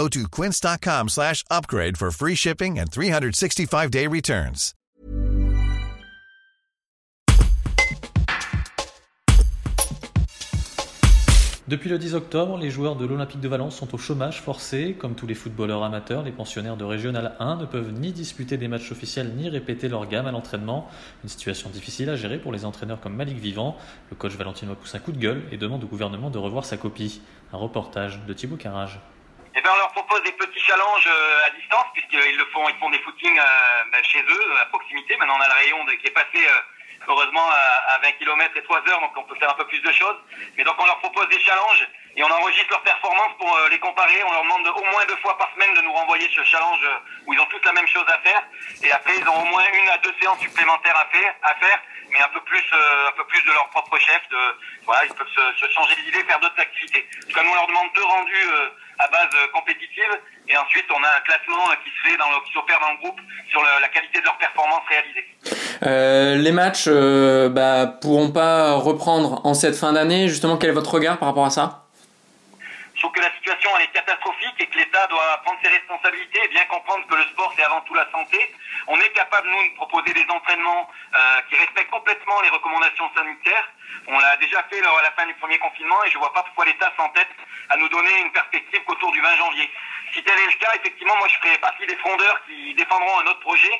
Go to quince.com slash upgrade for free shipping and 365-day returns. Depuis le 10 octobre, les joueurs de l'Olympique de Valence sont au chômage forcé. Comme tous les footballeurs amateurs, les pensionnaires de Régional 1 ne peuvent ni disputer des matchs officiels ni répéter leur gamme à l'entraînement. Une situation difficile à gérer pour les entraîneurs comme Malik Vivant. Le coach valentinois pousse un coup de gueule et demande au gouvernement de revoir sa copie. Un reportage de Thibaut Carrage. Eh ben, on leur propose des petits challenges euh, à distance, puisqu'ils le font, ils font des footings euh, ben, chez eux, à proximité. Maintenant, on a le rayon qui est passé euh, heureusement à, à 20 km et 3 heures, donc on peut faire un peu plus de choses. Mais donc on leur propose des challenges et on enregistre leurs performances pour les comparer. On leur demande de- au moins deux fois par semaine de nous renvoyer ce challenge où ils ont tous la même chose à faire. Et après, ils ont au moins une à deux séances supplémentaires à faire, à faire mais un peu plus, un peu plus de leur propre chef. De, voilà, ils peuvent se, se changer d'idée, faire d'autres activités. En nous on leur demande deux rendus à base euh, compétitive et ensuite on a un classement euh, qui se fait dans le, qui s'opère dans le groupe sur le- la qualité de leurs performances réalisées. Euh, les matchs euh, bah, pourront pas reprendre en cette fin d'année. Justement, quel est votre regard par rapport à ça? Je trouve que la situation elle est et que l'État doit prendre ses responsabilités et bien comprendre que le sport c'est avant tout la santé. On est capable nous de proposer des entraînements euh, qui respectent complètement les recommandations sanitaires. On l'a déjà fait lors à la fin du premier confinement et je vois pas pourquoi l'État s'entête à nous donner une perspective qu'autour du 20 janvier. Si tel est le cas, effectivement, moi je ferai partie des frondeurs qui défendront un autre projet.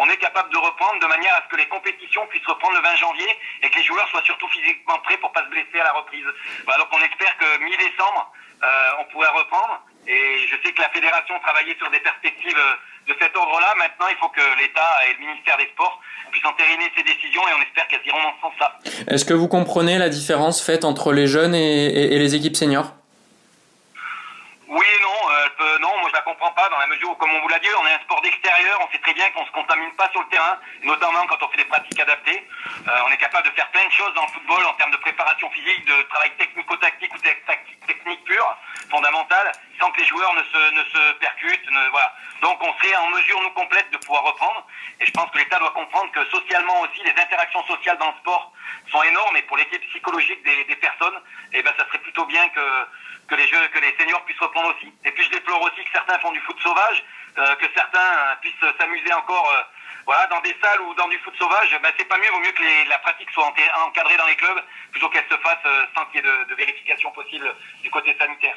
On est capable de reprendre de manière à ce que les compétitions puissent reprendre le 20 janvier et que les joueurs soient surtout physiquement prêts pour pas se blesser à la reprise. Voilà, donc on espère que mi-décembre, euh, on pourrait reprendre. Et je sais que la fédération travaillait sur des perspectives euh, de cet ordre-là. Maintenant, il faut que l'État et le ministère des Sports puissent entériner ces décisions et on espère qu'elles iront dans ce sens-là. Est-ce que vous comprenez la différence faite entre les jeunes et les équipes seniors Oui et non, euh, elle peut- non, moi je la comprends pas dans la mesure où, comme on vous l'a dit, on est un sport d'extérieur, on sait très bien qu'on se contamine pas sur le terrain, notamment quand on fait des pratiques adaptées. Euh, on est capable de faire plein de choses dans le football en termes de préparation physique, de travail technico-tactique ou tactique technique pure, fondamentale, sans que les joueurs ne se, ne se percutent. ne- voilà. Donc on serait en mesure, nous, complète de pouvoir reprendre. Et je pense que l'État doit comprendre que socialement aussi, les interactions sociales dans le sport sont énormes et pour l'équipe psychologique des, des personnes, eh ben, ça serait plutôt bien que, que les jeux, que les seniors puissent reprendre aussi. Et puis je déplore aussi que certains font du foot sauvage, euh, que certains euh, puissent s'amuser encore euh, voilà, dans des salles ou dans du foot sauvage. Ben, c'est pas mieux, vaut mieux que les- la pratique soit encadrée dans les clubs plutôt qu'elle se fasse euh, sans qu'il y ait de, de vérification possible du côté sanitaire.